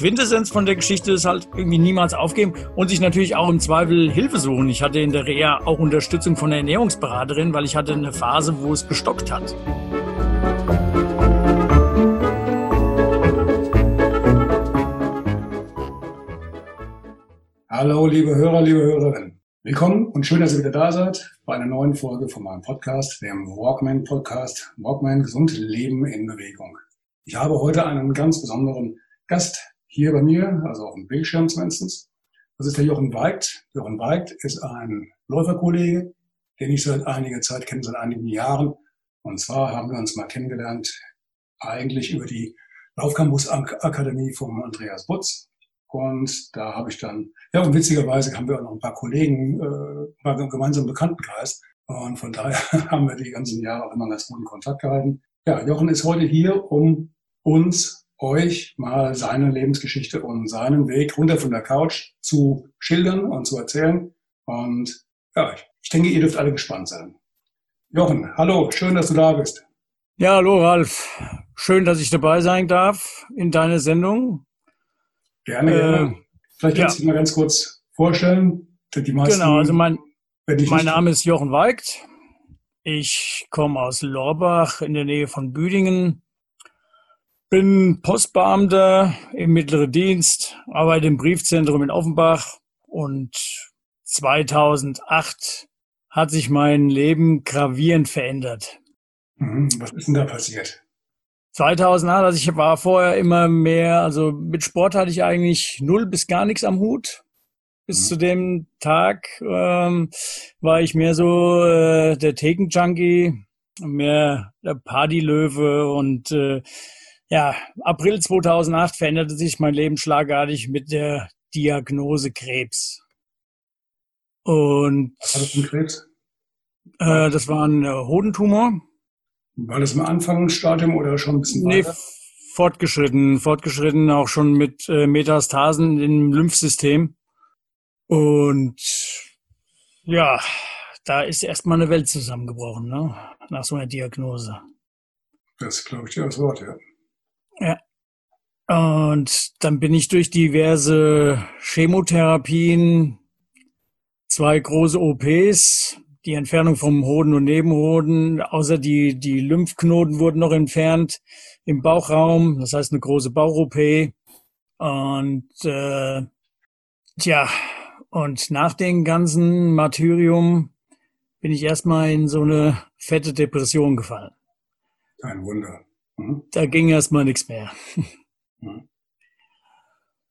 Quintessenz von der Geschichte ist halt irgendwie niemals aufgeben und sich natürlich auch im Zweifel Hilfe suchen. Ich hatte in der Reha auch Unterstützung von der Ernährungsberaterin, weil ich hatte eine Phase, wo es gestockt hat. Hallo, liebe Hörer, liebe Hörerinnen. Willkommen und schön, dass ihr wieder da seid bei einer neuen Folge von meinem Podcast, dem Walkman Podcast, Walkman Gesund Leben in Bewegung. Ich habe heute einen ganz besonderen Gast hier bei mir, also auf dem Bildschirm zumindest. Das ist der Jochen Weigt. Jochen Weigt ist ein Läuferkollege, den ich seit einiger Zeit kenne, seit einigen Jahren. Und zwar haben wir uns mal kennengelernt, eigentlich über die Laufcampus Akademie vom Andreas Butz. Und da habe ich dann, ja, und witzigerweise haben wir auch noch ein paar Kollegen, äh, ein gemeinsamen Bekanntenkreis. Und von daher haben wir die ganzen Jahre auch immer ganz guten Kontakt gehalten. Ja, Jochen ist heute hier, um uns euch mal seine Lebensgeschichte und seinen Weg runter von der Couch zu schildern und zu erzählen. Und ja, ich denke, ihr dürft alle gespannt sein. Jochen, hallo, schön, dass du da bist. Ja, hallo Ralf. Schön, dass ich dabei sein darf in deiner Sendung. Gerne, gerne. Äh, Vielleicht kannst ja. du dich mal ganz kurz vorstellen. Die meisten, genau, also mein, mein Name ist Jochen Weigt. Ich komme aus Lorbach in der Nähe von Büdingen bin Postbeamter im mittleren Dienst, arbeite im Briefzentrum in Offenbach und 2008 hat sich mein Leben gravierend verändert. Mhm. Was ist denn da passiert? 2008, also ich war vorher immer mehr, also mit Sport hatte ich eigentlich null bis gar nichts am Hut. Bis mhm. zu dem Tag ähm, war ich mehr so äh, der Theken-Junkie, mehr der Partylöwe und äh, ja, April 2008 veränderte sich mein Leben schlagartig mit der Diagnose Krebs. Und Was war das für ein Krebs? Äh, das war ein äh, Hodentumor. War das im Anfangsstadium oder schon ein bisschen weiter? Nee, fortgeschritten, fortgeschritten, auch schon mit äh, Metastasen im Lymphsystem. Und ja, da ist erstmal eine Welt zusammengebrochen, ne? nach so einer Diagnose. Das glaube ich dir als Wort, ja. Ja. Und dann bin ich durch diverse Chemotherapien, zwei große OPs, die Entfernung vom Hoden und Nebenhoden, außer die, die Lymphknoten wurden noch entfernt im Bauchraum, das heißt eine große Bauch-OP. Und äh, tja, und nach dem ganzen Martyrium bin ich erstmal in so eine fette Depression gefallen. Ein Wunder. Mhm. Da ging erstmal nichts mehr. Mhm.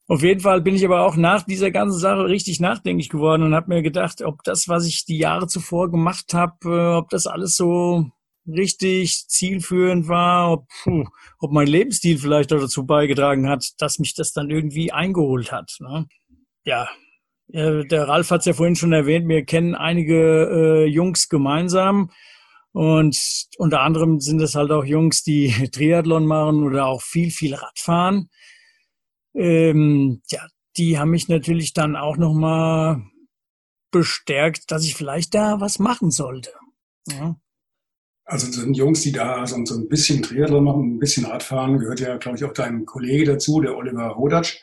Auf jeden Fall bin ich aber auch nach dieser ganzen Sache richtig nachdenklich geworden und habe mir gedacht, ob das, was ich die Jahre zuvor gemacht habe, äh, ob das alles so richtig zielführend war, ob, puh, ob mein Lebensstil vielleicht dazu beigetragen hat, dass mich das dann irgendwie eingeholt hat. Ne? Ja, der Ralf hat es ja vorhin schon erwähnt, wir kennen einige äh, Jungs gemeinsam. Und unter anderem sind es halt auch Jungs, die Triathlon machen oder auch viel, viel Radfahren. Ähm, ja, die haben mich natürlich dann auch nochmal bestärkt, dass ich vielleicht da was machen sollte. Ja. Also sind Jungs, die da so, so ein bisschen Triathlon machen, ein bisschen Radfahren, gehört ja, glaube ich, auch dein Kollege dazu, der Oliver Rodatsch.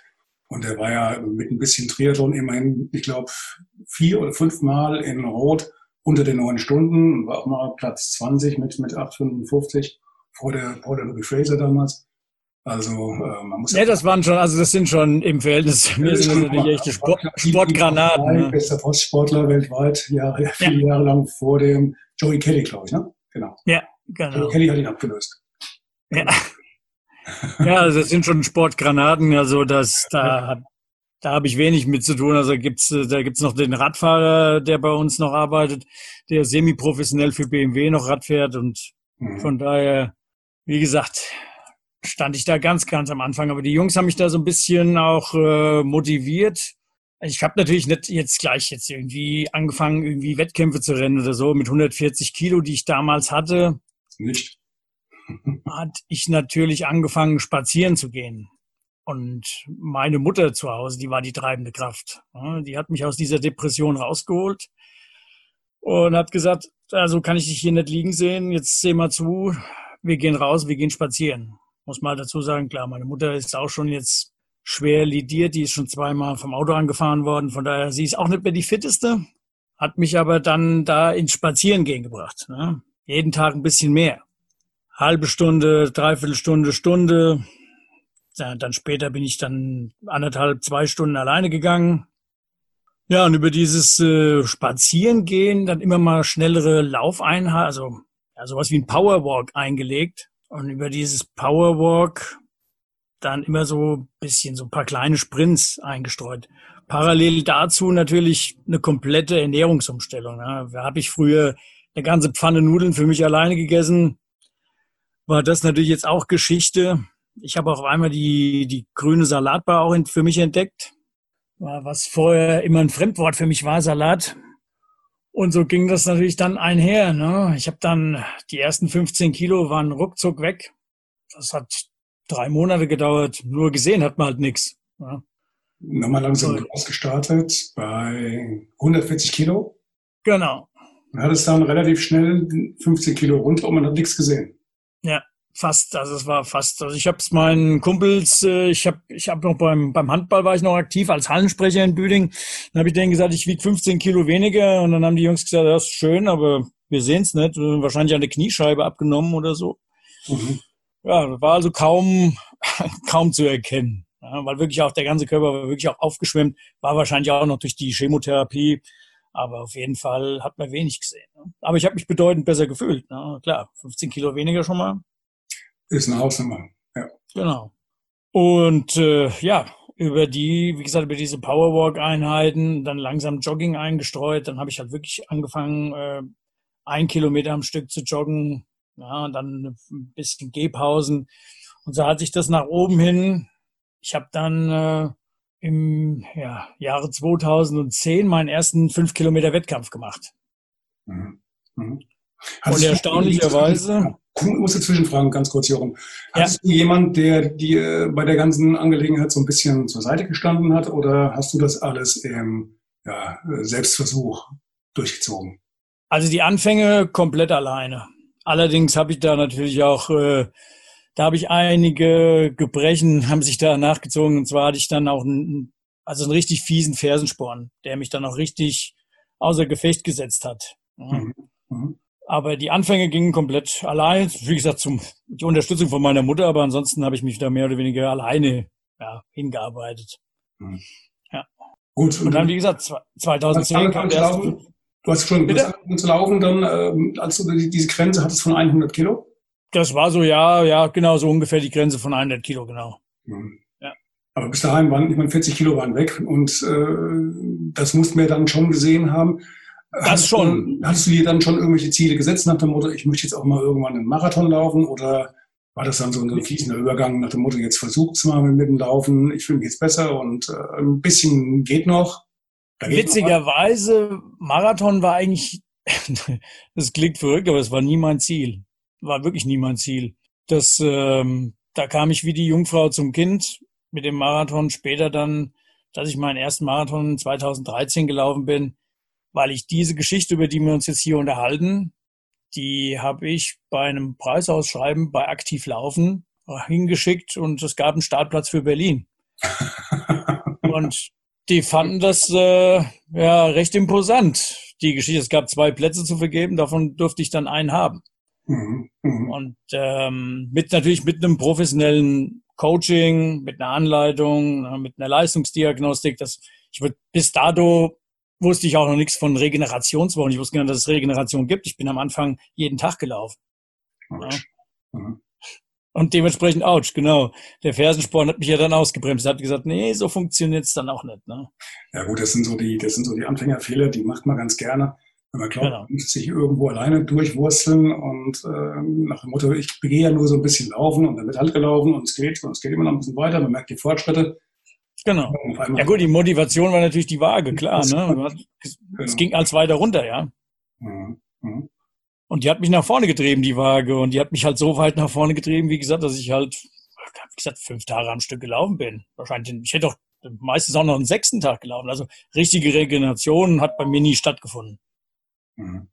Und der war ja mit ein bisschen Triathlon immerhin, ich glaube, vier oder fünf Mal in Rot unter den neun Stunden, war auch mal Platz 20 mit, mit 8,55 vor der, vor der Louis Fraser damals. Also äh, man muss ja, das waren schon, also das sind schon im Verhältnis, mir sind das natürlich echte Sport, Sportgranaten. Ne? Bester Postsportler weltweit, Jahre, viele ja. Jahre lang vor dem Joey Kelly, glaube ich, ne? Genau. Ja, genau. Joey Kelly hat ihn abgelöst. Ja. ja, also das sind schon Sportgranaten, also das, da da habe ich wenig mit zu tun. Also gibt's, äh, da gibt's noch den Radfahrer, der bei uns noch arbeitet, der semi-professionell für BMW noch Rad fährt. Und mhm. von daher, wie gesagt, stand ich da ganz, ganz am Anfang. Aber die Jungs haben mich da so ein bisschen auch äh, motiviert. Ich habe natürlich nicht jetzt gleich jetzt irgendwie angefangen, irgendwie Wettkämpfe zu rennen oder so mit 140 Kilo, die ich damals hatte. Nicht. hat ich natürlich angefangen, spazieren zu gehen. Und meine Mutter zu Hause, die war die treibende Kraft. Die hat mich aus dieser Depression rausgeholt und hat gesagt, also kann ich dich hier nicht liegen sehen, jetzt seh mal zu, wir gehen raus, wir gehen spazieren. Muss mal dazu sagen, klar, meine Mutter ist auch schon jetzt schwer lidiert, die ist schon zweimal vom Auto angefahren worden, von daher, sie ist auch nicht mehr die fitteste, hat mich aber dann da ins Spazierengehen gebracht. Ne? Jeden Tag ein bisschen mehr. Halbe Stunde, dreiviertel Stunde, Stunde, ja, dann später bin ich dann anderthalb, zwei Stunden alleine gegangen. Ja, und über dieses äh, Spazierengehen dann immer mal schnellere Laufeinheiten, also ja, sowas wie ein Powerwalk eingelegt. Und über dieses Powerwalk dann immer so ein bisschen so ein paar kleine Sprints eingestreut. Parallel dazu natürlich eine komplette Ernährungsumstellung. Ja. Da habe ich früher eine ganze Pfanne Nudeln für mich alleine gegessen. War das natürlich jetzt auch Geschichte. Ich habe auch einmal die, die grüne Salatbar auch für mich entdeckt, was vorher immer ein Fremdwort für mich war, Salat. Und so ging das natürlich dann einher. Ne? Ich habe dann die ersten 15 Kilo waren ruckzuck weg. Das hat drei Monate gedauert. Nur gesehen hat man halt nichts. Ja. Nochmal langsam ausgestartet bei 140 Kilo. Genau. Man hat es dann relativ schnell 15 Kilo runter und man hat nichts gesehen. Ja, Fast, also es war fast. Also ich habe es meinen Kumpels, äh, ich habe ich hab noch beim, beim Handball war ich noch aktiv als Hallensprecher in Büding. Dann habe ich denen gesagt, ich wiege 15 Kilo weniger und dann haben die Jungs gesagt, das ist schön, aber wir sehen es nicht. Wahrscheinlich eine Kniescheibe abgenommen oder so. Mhm. Ja, war also kaum, kaum zu erkennen. Ja, weil wirklich auch der ganze Körper war wirklich auch aufgeschwemmt, war wahrscheinlich auch noch durch die Chemotherapie. Aber auf jeden Fall hat man wenig gesehen. Ne? Aber ich habe mich bedeutend besser gefühlt. Ne? Klar, 15 Kilo weniger schon mal ist eine Hausnummer, ja. Genau. Und äh, ja, über die, wie gesagt, über diese Powerwalk-Einheiten, dann langsam Jogging eingestreut. Dann habe ich halt wirklich angefangen, äh, ein Kilometer am Stück zu joggen, ja, und dann ein bisschen Gehpausen. Und so hat sich das nach oben hin. Ich habe dann äh, im ja, Jahre 2010 meinen ersten fünf Kilometer Wettkampf gemacht. Mhm. Mhm. Und erstaunlicherweise. Ich muss dazwischen fragen, ganz kurz, Jochen. Hast ja. du jemand, der dir bei der ganzen Angelegenheit so ein bisschen zur Seite gestanden hat oder hast du das alles im ja, Selbstversuch durchgezogen? Also die Anfänge komplett alleine. Allerdings habe ich da natürlich auch, äh, da habe ich einige Gebrechen, haben sich da nachgezogen. Und zwar hatte ich dann auch einen, also einen richtig fiesen Fersensporn, der mich dann auch richtig außer Gefecht gesetzt hat. Mhm. Mhm. Aber die Anfänge gingen komplett allein. Wie gesagt, zum, die Unterstützung von meiner Mutter, aber ansonsten habe ich mich da mehr oder weniger alleine ja, hingearbeitet. Hm. Ja. Gut. Und, und dann, wie gesagt, 2010 kam der erste. Du hast schon Bitte? zu laufen, dann, äh, als du diese Grenze hattest von 100 Kilo? Das war so, ja, ja, genau, so ungefähr die Grenze von 100 Kilo, genau. Hm. Ja. Aber bis dahin waren, ich meine, 40 Kilo waren weg und äh, das mussten wir dann schon gesehen haben. Das schon. Du, hattest du dir dann schon irgendwelche Ziele gesetzt nach dem Motto, ich möchte jetzt auch mal irgendwann einen Marathon laufen oder war das dann so ein fließender Übergang nach dem Motto, jetzt versucht's mal mit dem Laufen, ich fühle mich jetzt besser und äh, ein bisschen geht noch. Geht Witzigerweise, noch Marathon war eigentlich, das klingt verrückt, aber es war nie mein Ziel. War wirklich nie mein Ziel. Das, ähm, da kam ich wie die Jungfrau zum Kind mit dem Marathon. Später dann, dass ich meinen ersten Marathon 2013 gelaufen bin, weil ich diese Geschichte, über die wir uns jetzt hier unterhalten, die habe ich bei einem Preisausschreiben bei Aktiv Laufen hingeschickt und es gab einen Startplatz für Berlin. und die fanden das äh, ja recht imposant, die Geschichte. Es gab zwei Plätze zu vergeben, davon durfte ich dann einen haben. Mhm, mh. Und ähm, mit natürlich mit einem professionellen Coaching, mit einer Anleitung, mit einer Leistungsdiagnostik. Das ich würde bis dato wusste ich auch noch nichts von Regenerationswochen. Ich wusste gar nicht, dass es Regeneration gibt. Ich bin am Anfang jeden Tag gelaufen. Ja. Mhm. Und dementsprechend, ouch, genau. Der Fersensporn hat mich ja dann ausgebremst. Er hat gesagt, nee, so funktioniert's dann auch nicht. Ne? Ja gut, das sind so die, das sind so die Anfängerfehler, die macht man ganz gerne. Wenn man glaubt, genau. man muss sich irgendwo alleine durchwursteln und äh, nach dem Motto, ich gehe ja nur so ein bisschen laufen und dann wird halt gelaufen und es geht und es geht immer noch ein bisschen weiter, man merkt die Fortschritte. Genau. Ja gut, die Motivation war natürlich die Waage, klar. Ne? Es genau. ging als weiter runter, ja. Mhm. Mhm. Und die hat mich nach vorne getrieben, die Waage. Und die hat mich halt so weit nach vorne getrieben, wie gesagt, dass ich halt, wie gesagt, fünf Tage am Stück gelaufen bin. Wahrscheinlich, ich hätte doch meistens auch noch einen sechsten Tag gelaufen. Also richtige Regeneration hat bei mir nie stattgefunden. Mhm.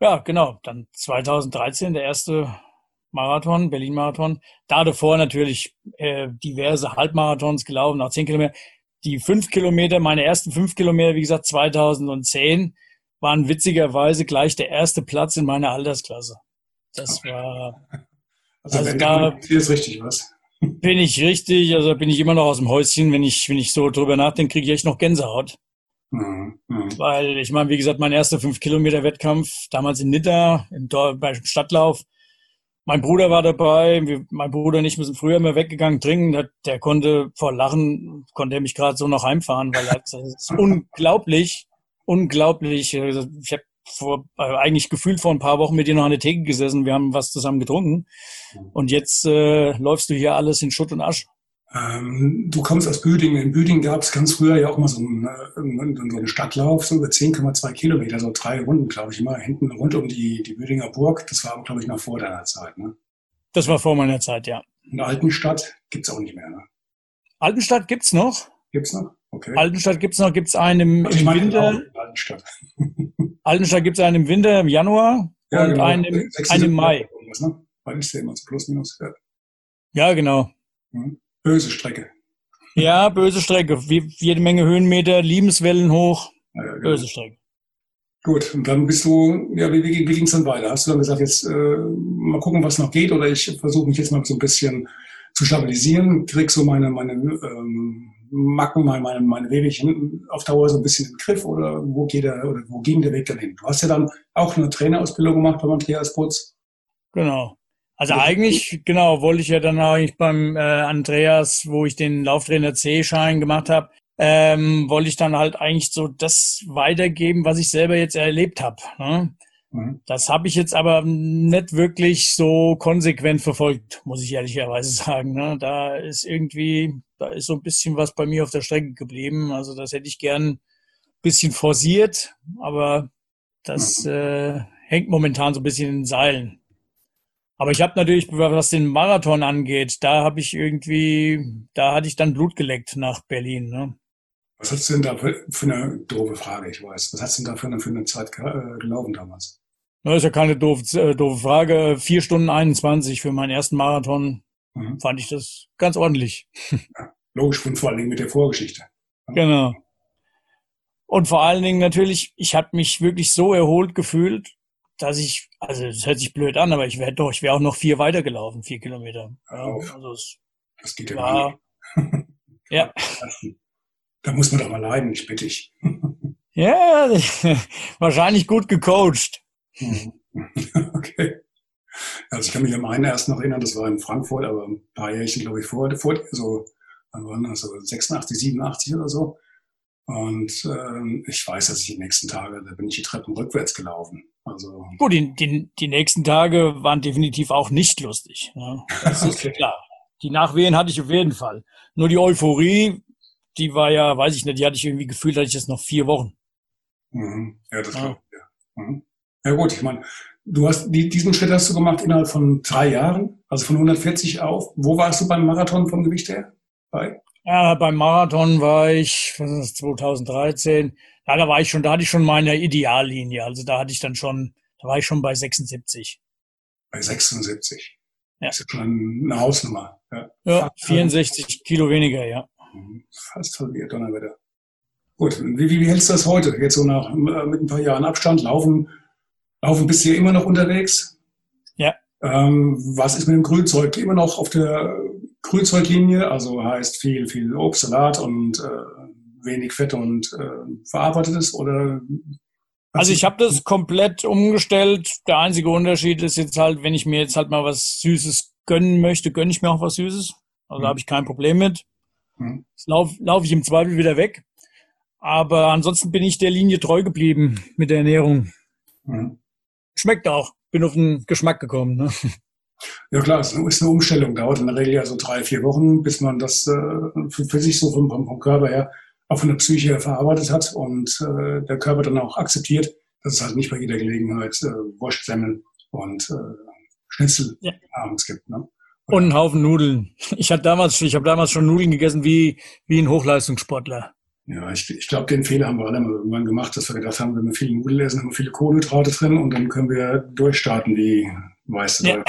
Ja, genau. Dann 2013 der erste Marathon, Berlin-Marathon. Da davor natürlich äh, diverse Halbmarathons gelaufen, nach zehn Kilometer. Die fünf Kilometer, meine ersten fünf Kilometer, wie gesagt, 2010, waren witzigerweise gleich der erste Platz in meiner Altersklasse. Das war. Also, also da ist richtig was. Bin ich richtig, also bin ich immer noch aus dem Häuschen, wenn ich, wenn ich so drüber nachdenke, kriege ich echt noch Gänsehaut. Mhm. Mhm. Weil ich meine, wie gesagt, mein erster fünf Kilometer Wettkampf damals in Nidda im beim Stadtlauf. Mein Bruder war dabei, wir, mein Bruder und ich müssen früher immer weggegangen trinken. Der, der konnte vor Lachen, konnte er mich gerade so noch heimfahren, weil er, das ist unglaublich, unglaublich. Also ich habe vor, äh, eigentlich gefühlt vor ein paar Wochen mit dir noch an der Theke gesessen. Wir haben was zusammen getrunken. Mhm. Und jetzt äh, läufst du hier alles in Schutt und Asch. Ähm, du kommst aus Büdingen. In Büdingen gab es ganz früher ja auch mal so einen, äh, so einen Stadtlauf, so über 10,2 Kilometer, so drei Runden, glaube ich, immer hinten rund um die, die Büdinger Burg. Das war, glaube ich, noch vor deiner Zeit. Ne? Das war vor meiner Zeit, ja. In Altenstadt gibt's auch nicht mehr. Ne? Altenstadt gibt's noch? Gibt's noch? Okay. Altenstadt gibt's noch, gibt's einen im, also im Winter. Altenstadt. Altenstadt gibt's einen im Winter, im Januar ja, und genau. einen, im, einen im Mai. Ne? Weil ich sehe immer so plus minus. Ja, ja genau. Mhm. Böse Strecke. Ja, böse Strecke. Wie, jede Menge Höhenmeter, Liebenswellen hoch. Ja, ja, genau. Böse Strecke. Gut, und dann bist du, ja, wie, wie, wie ging es dann weiter? Hast du dann gesagt, jetzt äh, mal gucken, was noch geht, oder ich versuche mich jetzt mal so ein bisschen zu stabilisieren, krieg so meine, meine ähm, Macken, meine, meine, meine Wehwehchen auf Dauer so ein bisschen den Griff, oder wo geht der, oder wo ging der Weg dann hin? Du hast ja dann auch eine Trainerausbildung gemacht beim Andreas Putz. Genau. Also eigentlich, genau, wollte ich ja dann eigentlich beim äh, Andreas, wo ich den Lauftrainer C-Schein gemacht habe, ähm, wollte ich dann halt eigentlich so das weitergeben, was ich selber jetzt erlebt habe. Ne? Mhm. Das habe ich jetzt aber nicht wirklich so konsequent verfolgt, muss ich ehrlicherweise sagen. Ne? Da ist irgendwie, da ist so ein bisschen was bei mir auf der Strecke geblieben. Also das hätte ich gern ein bisschen forciert, aber das mhm. äh, hängt momentan so ein bisschen in den Seilen. Aber ich habe natürlich, was den Marathon angeht, da habe ich irgendwie, da hatte ich dann Blut geleckt nach Berlin. Ne? Was hast du denn da für, für eine doofe Frage, ich weiß. Was hast du denn da für eine, für eine Zeit äh, gelaufen damals? Das ist ja keine doofe, äh, doofe Frage. Vier Stunden 21 für meinen ersten Marathon mhm. fand ich das ganz ordentlich. Ja, logisch, und vor allen Dingen mit der Vorgeschichte. Genau. Und vor allen Dingen natürlich, ich habe mich wirklich so erholt gefühlt, dass ich, also das hört sich blöd an, aber ich wäre doch, ich wäre auch noch vier weitergelaufen, vier Kilometer. Ja, also es das geht ja war, Ja. Da muss man doch mal leiden, ich bitte dich. ja, wahrscheinlich gut gecoacht. okay. Also ich kann mich an meinen ersten noch erinnern, das war in Frankfurt, aber ein paar Jährchen, glaube ich, vor, vor so, wann waren das, so 86, 87 oder so. Und ähm, ich weiß, dass ich die nächsten Tage, da bin ich die Treppen rückwärts gelaufen. Also Gut, die, die, die nächsten Tage waren definitiv auch nicht lustig. Ne? Das okay. ist klar. Die Nachwehen hatte ich auf jeden Fall. Nur die Euphorie, die war ja, weiß ich nicht, die hatte ich irgendwie gefühlt, hatte ich jetzt noch vier Wochen. Mhm. Ja, das ja. glaube ich, ja. Mhm. Ja gut, ich meine, du hast die, diesen Schritt hast du gemacht innerhalb von drei Jahren, also von 140 auf. Wo warst du beim Marathon vom Gewicht her? Bei? Ja, beim Marathon war ich, was ist das, 2013. Ja, da war ich schon, da hatte ich schon meine Ideallinie. Also da hatte ich dann schon, da war ich schon bei 76. Bei 76. Ja. Das ist schon eine Hausnummer. Ja, ja 64 Kilo weniger, ja. Mhm. Fast halbiert, Donnerwetter. Gut, wie, wie, wie hältst du das heute? Jetzt so nach, äh, mit ein paar Jahren Abstand, laufen, laufen bist du hier immer noch unterwegs? Ja. Ähm, was ist mit dem Grünzeug? Immer noch auf der Grünzeuglinie, also heißt viel, viel Obst, Salat und äh, wenig Fett und äh, verarbeitetes oder? Also ich habe das komplett umgestellt. Der einzige Unterschied ist jetzt halt, wenn ich mir jetzt halt mal was Süßes gönnen möchte, gönne ich mir auch was Süßes. Also mhm. habe ich kein Problem mit. Mhm. Das laufe lauf ich im Zweifel wieder weg. Aber ansonsten bin ich der Linie treu geblieben mit der Ernährung. Mhm. Schmeckt auch. Bin auf den Geschmack gekommen. Ne? Ja klar, es ist eine Umstellung, dauert in der Regel ja so drei, vier Wochen, bis man das äh, für, für sich so vom, vom Körper her, auch von der Psyche her verarbeitet hat und äh, der Körper dann auch akzeptiert, dass es halt nicht bei jeder Gelegenheit äh, Wurstsemmeln und äh, Schnitzel ja. abends gibt. Ne? Und einen Haufen Nudeln. Ich hatte damals, ich habe damals schon Nudeln gegessen wie, wie ein Hochleistungssportler. Ja, ich, ich glaube, den Fehler haben wir alle mal irgendwann gemacht, dass wir gedacht haben, wenn wir viele Nudeln essen, haben wir viele Kohlenhydrate drin und dann können wir durchstarten wie weiße ja.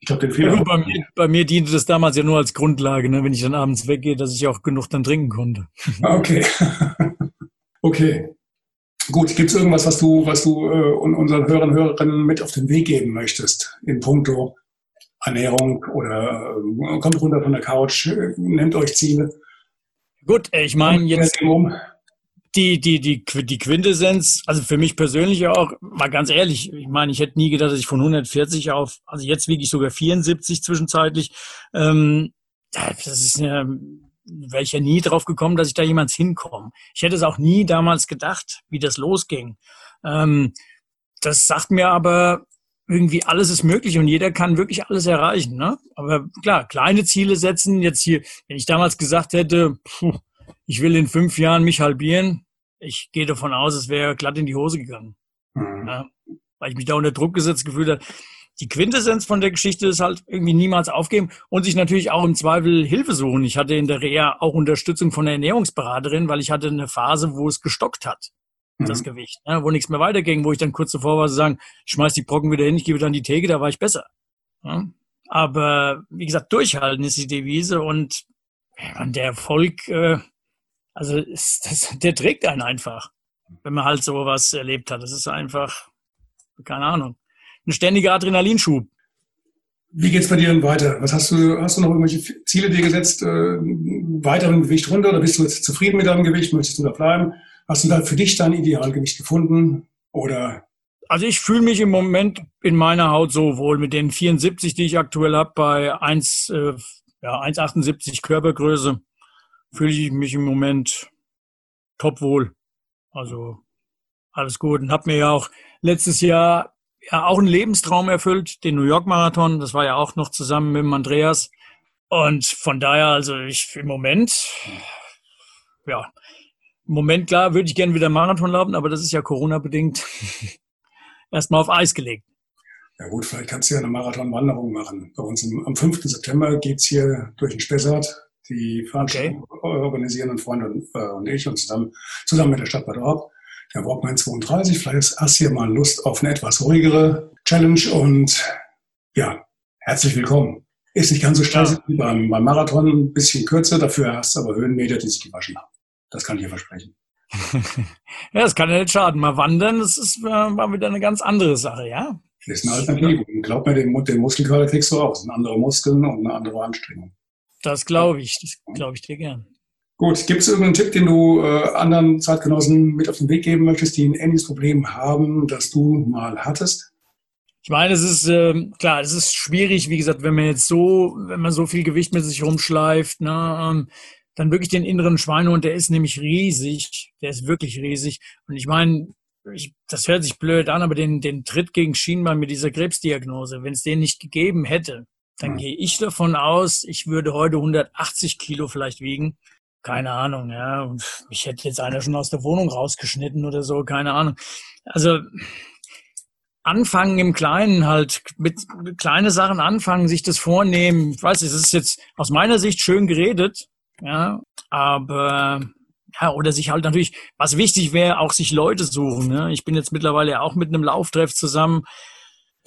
Ich glaube, den Fehler. Ja, bei, mir, bei mir diente das damals ja nur als Grundlage, ne, wenn ich dann abends weggehe, dass ich auch genug dann trinken konnte. Ah, okay. okay. Gut, gibt es irgendwas, was du, was du äh, unseren Hörern und Hörerinnen mit auf den Weg geben möchtest in puncto Ernährung oder äh, kommt runter von der Couch, äh, nehmt euch Ziele? Gut, ich meine jetzt die, die, die, die Quintessenz, also für mich persönlich auch, mal ganz ehrlich, ich meine, ich hätte nie gedacht, dass ich von 140 auf, also jetzt wiege ich sogar 74 zwischenzeitlich. Ähm, das ist ja, wäre ich ja nie drauf gekommen, dass ich da jemals hinkomme. Ich hätte es auch nie damals gedacht, wie das losging. Ähm, das sagt mir aber, irgendwie alles ist möglich und jeder kann wirklich alles erreichen. Ne? Aber klar, kleine Ziele setzen. Jetzt hier, wenn ich damals gesagt hätte, puh, ich will in fünf Jahren mich halbieren, ich gehe davon aus, es wäre glatt in die Hose gegangen. Mhm. Ja, weil ich mich da unter Druck gesetzt gefühlt habe. Die Quintessenz von der Geschichte ist halt irgendwie niemals aufgeben und sich natürlich auch im Zweifel Hilfe suchen. Ich hatte in der Reha auch Unterstützung von der Ernährungsberaterin, weil ich hatte eine Phase, wo es gestockt hat das mhm. Gewicht, ne, wo nichts mehr weiterging, wo ich dann kurz davor war zu sagen, ich schmeiß die Brocken wieder hin, ich gebe dann die Theke, da war ich besser. Ja. Aber wie gesagt, durchhalten ist die Devise und der Erfolg, äh, also ist, das, der trägt einen einfach, wenn man halt sowas erlebt hat. Das ist einfach, keine Ahnung, ein ständiger Adrenalinschub. Wie geht's bei dir denn weiter? Was hast du, hast du noch irgendwelche Ziele dir gesetzt? Äh, weiter im Gewicht runter oder bist du jetzt zufrieden mit deinem Gewicht? Möchtest du da bleiben? Hast du da für dich dein Idealgewicht gefunden? Oder? Also ich fühle mich im Moment in meiner Haut so wohl mit den 74, die ich aktuell habe, bei 1, äh, ja, 1,78 Körpergröße, fühle ich mich im Moment top wohl. Also alles gut. Und habe mir ja auch letztes Jahr ja auch einen Lebenstraum erfüllt, den New York Marathon. Das war ja auch noch zusammen mit dem Andreas. Und von daher, also ich im Moment, ja, im Moment, klar, würde ich gerne wieder Marathon laufen, aber das ist ja Corona-bedingt erstmal auf Eis gelegt. Ja gut, vielleicht kannst du ja eine Marathonwanderung machen. Bei uns am 5. September geht's hier durch den Spessart. Die Veranstaltung okay. organisieren und Freunde und, äh, und ich und zusammen, zusammen mit der Stadt Bad Orb. Der Walkman 32. Vielleicht hast du hier mal Lust auf eine etwas ruhigere Challenge und ja, herzlich willkommen. Ist nicht ganz so stressig ja. wie beim, beim Marathon, ein bisschen kürzer, dafür hast du aber Höhenmeter, die sich gewaschen haben. Das kann ich dir versprechen. ja, das kann ja nicht schaden. Mal wandern, das ist äh, mal wieder eine ganz andere Sache, ja? Das ist eine Alternative. Glaub mir, den, den Muskelkater kriegst du sind andere Muskeln und eine andere Anstrengung. Das glaube ich. Das glaube ich dir gern. Gut, gibt es irgendeinen Tipp, den du äh, anderen Zeitgenossen mit auf den Weg geben möchtest, die ein ähnliches Problem haben, das du mal hattest? Ich meine, es ist äh, klar, es ist schwierig, wie gesagt, wenn man jetzt so, wenn man so viel Gewicht mit sich rumschleift, ne, ähm, dann wirklich den inneren Schweinehund, der ist nämlich riesig, der ist wirklich riesig. Und ich meine, ich, das hört sich blöd an, aber den, den Tritt gegen Schienbein mit dieser Krebsdiagnose, wenn es den nicht gegeben hätte, dann mhm. gehe ich davon aus, ich würde heute 180 Kilo vielleicht wiegen. Keine Ahnung, ja. Und mich hätte jetzt einer schon aus der Wohnung rausgeschnitten oder so, keine Ahnung. Also anfangen im Kleinen halt, mit kleine Sachen anfangen, sich das vornehmen. Ich weiß, es ist jetzt aus meiner Sicht schön geredet, ja, aber ja, oder sich halt natürlich, was wichtig wäre, auch sich Leute suchen. Ne? Ich bin jetzt mittlerweile auch mit einem Lauftreff zusammen.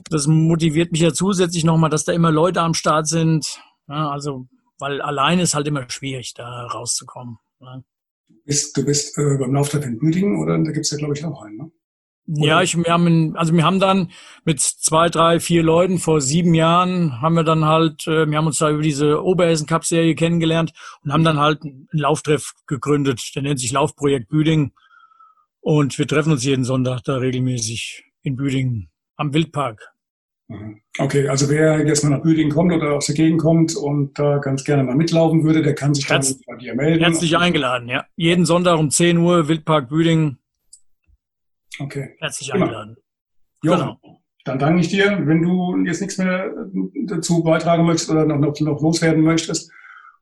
Das motiviert mich ja zusätzlich nochmal, dass da immer Leute am Start sind. Ja, also, weil alleine ist halt immer schwierig, da rauszukommen. Ne? Du bist, du bist äh, beim Lauftreff in Büdingen oder da gibt's ja, glaube ich, auch einen, ne? Ja, ich, wir haben, also wir haben dann mit zwei, drei, vier Leuten vor sieben Jahren haben wir dann halt, äh, wir haben uns da über diese Oberhessen Cup Serie kennengelernt und haben dann halt einen Lauftreff gegründet. Der nennt sich Laufprojekt Büding. Und wir treffen uns jeden Sonntag da regelmäßig in Büdingen am Wildpark. Mhm. Okay, also wer jetzt mal nach Büdingen kommt oder aus der Gegend kommt und da ganz gerne mal mitlaufen würde, der kann sich Herz, dann bei dir melden. Herzlich eingeladen, ja. Jeden Sonntag um 10 Uhr, Wildpark Büdingen. Okay. Herzlich eingeladen. Genau. dann danke ich dir. Wenn du jetzt nichts mehr dazu beitragen möchtest oder noch, noch, noch loswerden möchtest.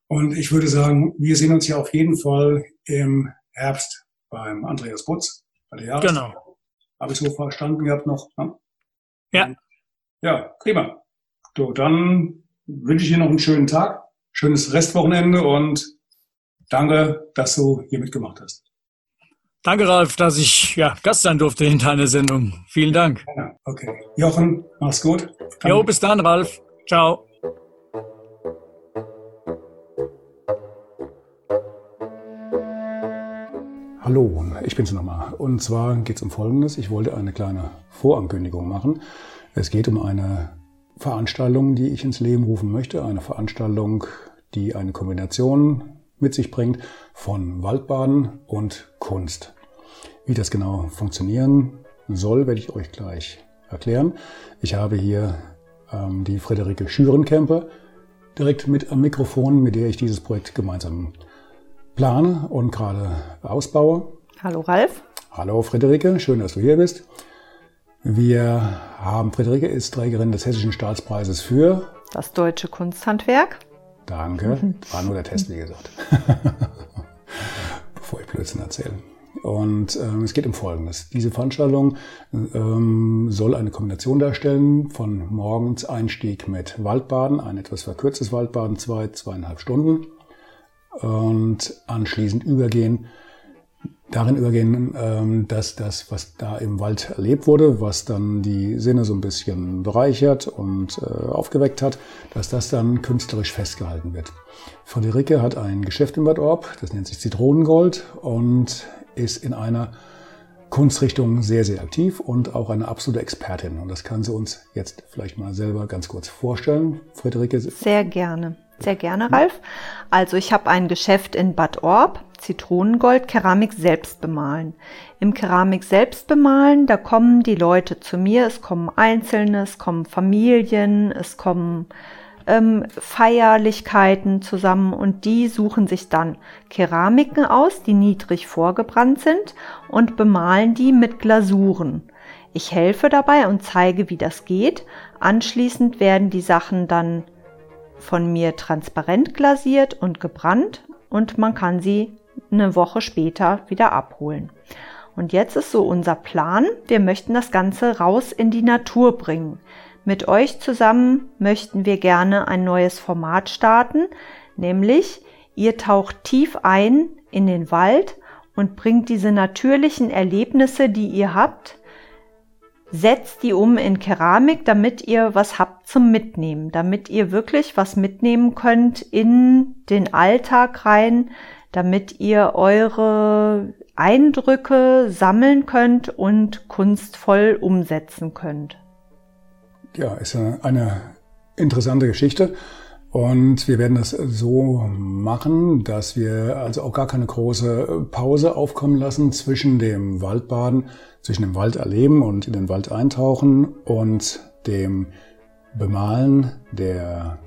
Und ich würde sagen, wir sehen uns ja auf jeden Fall im Herbst beim Andreas Butz. Bei der genau. Habe ich so verstanden gehabt noch. Ne? Ja. Ja, prima. So, dann wünsche ich dir noch einen schönen Tag, schönes Restwochenende und danke, dass du hier mitgemacht hast. Danke, Ralf, dass ich ja, Gast sein durfte in deiner Sendung. Vielen Dank. Ja, okay. Jochen, mach's gut. Danke. Jo, bis dann, Ralf. Ciao. Hallo, ich bin's nochmal. Und zwar geht's um Folgendes. Ich wollte eine kleine Vorankündigung machen. Es geht um eine Veranstaltung, die ich ins Leben rufen möchte. Eine Veranstaltung, die eine Kombination mit sich bringt von Waldbaden und Kunst. Wie das genau funktionieren soll, werde ich euch gleich erklären. Ich habe hier ähm, die Friederike Schürenkemper direkt mit am Mikrofon, mit der ich dieses Projekt gemeinsam plane und gerade ausbaue. Hallo Ralf. Hallo Friederike, schön, dass du hier bist. Wir haben, Friederike ist Trägerin des Hessischen Staatspreises für das deutsche Kunsthandwerk. Danke. War nur der Test, wie gesagt. Bevor ich Blödsinn erzähle. Und ähm, es geht um Folgendes. Diese Veranstaltung ähm, soll eine Kombination darstellen von morgens Einstieg mit Waldbaden, ein etwas verkürztes Waldbaden, zwei, zweieinhalb Stunden. Und anschließend übergehen darin übergehen, ähm, dass das, was da im Wald erlebt wurde, was dann die Sinne so ein bisschen bereichert und äh, aufgeweckt hat, dass das dann künstlerisch festgehalten wird. Friederike hat ein Geschäft in Bad Orb, das nennt sich Zitronengold und ist in einer Kunstrichtung sehr, sehr aktiv und auch eine absolute Expertin. Und das kann sie uns jetzt vielleicht mal selber ganz kurz vorstellen. Friederike. Sehr gerne. Sehr gerne, Ralf. Also ich habe ein Geschäft in Bad Orb, Zitronengold, Keramik selbst bemalen. Im Keramik selbst bemalen, da kommen die Leute zu mir, es kommen Einzelne, es kommen Familien, es kommen ähm, Feierlichkeiten zusammen und die suchen sich dann Keramiken aus, die niedrig vorgebrannt sind und bemalen die mit Glasuren. Ich helfe dabei und zeige, wie das geht. Anschließend werden die Sachen dann von mir transparent glasiert und gebrannt und man kann sie eine Woche später wieder abholen. Und jetzt ist so unser Plan, wir möchten das Ganze raus in die Natur bringen. Mit euch zusammen möchten wir gerne ein neues Format starten, nämlich ihr taucht tief ein in den Wald und bringt diese natürlichen Erlebnisse, die ihr habt, setzt die um in Keramik, damit ihr was habt zum Mitnehmen, damit ihr wirklich was mitnehmen könnt in den Alltag rein, damit ihr eure Eindrücke sammeln könnt und kunstvoll umsetzen könnt. Ja, ist eine interessante Geschichte. Und wir werden das so machen, dass wir also auch gar keine große Pause aufkommen lassen zwischen dem Waldbaden, zwischen dem Wald erleben und in den Wald eintauchen und dem Bemalen der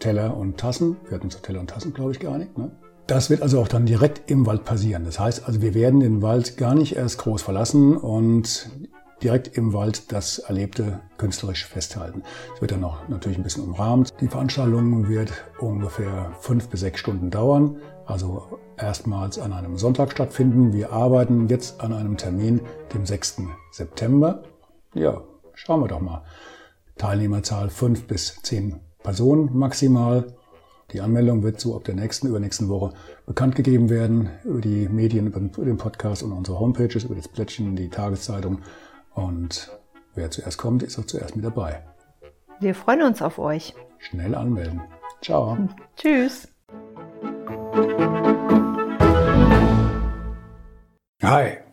Teller und Tassen. Wir hatten auf Teller und Tassen, glaube ich, geeinigt. Ne? Das wird also auch dann direkt im Wald passieren. Das heißt also, wir werden den Wald gar nicht erst groß verlassen und direkt im Wald das Erlebte künstlerisch festhalten. Es wird dann noch natürlich ein bisschen umrahmt. Die Veranstaltung wird ungefähr fünf bis sechs Stunden dauern, also erstmals an einem Sonntag stattfinden. Wir arbeiten jetzt an einem Termin, dem 6. September. Ja, schauen wir doch mal. Teilnehmerzahl fünf bis zehn Personen maximal. Die Anmeldung wird so ab der nächsten, übernächsten Woche bekannt gegeben werden über die Medien, über den Podcast und unsere Homepages, über das Plättchen, die Tageszeitung und wer zuerst kommt, ist auch zuerst mit dabei. Wir freuen uns auf euch. Schnell anmelden. Ciao. Tschüss. Hi,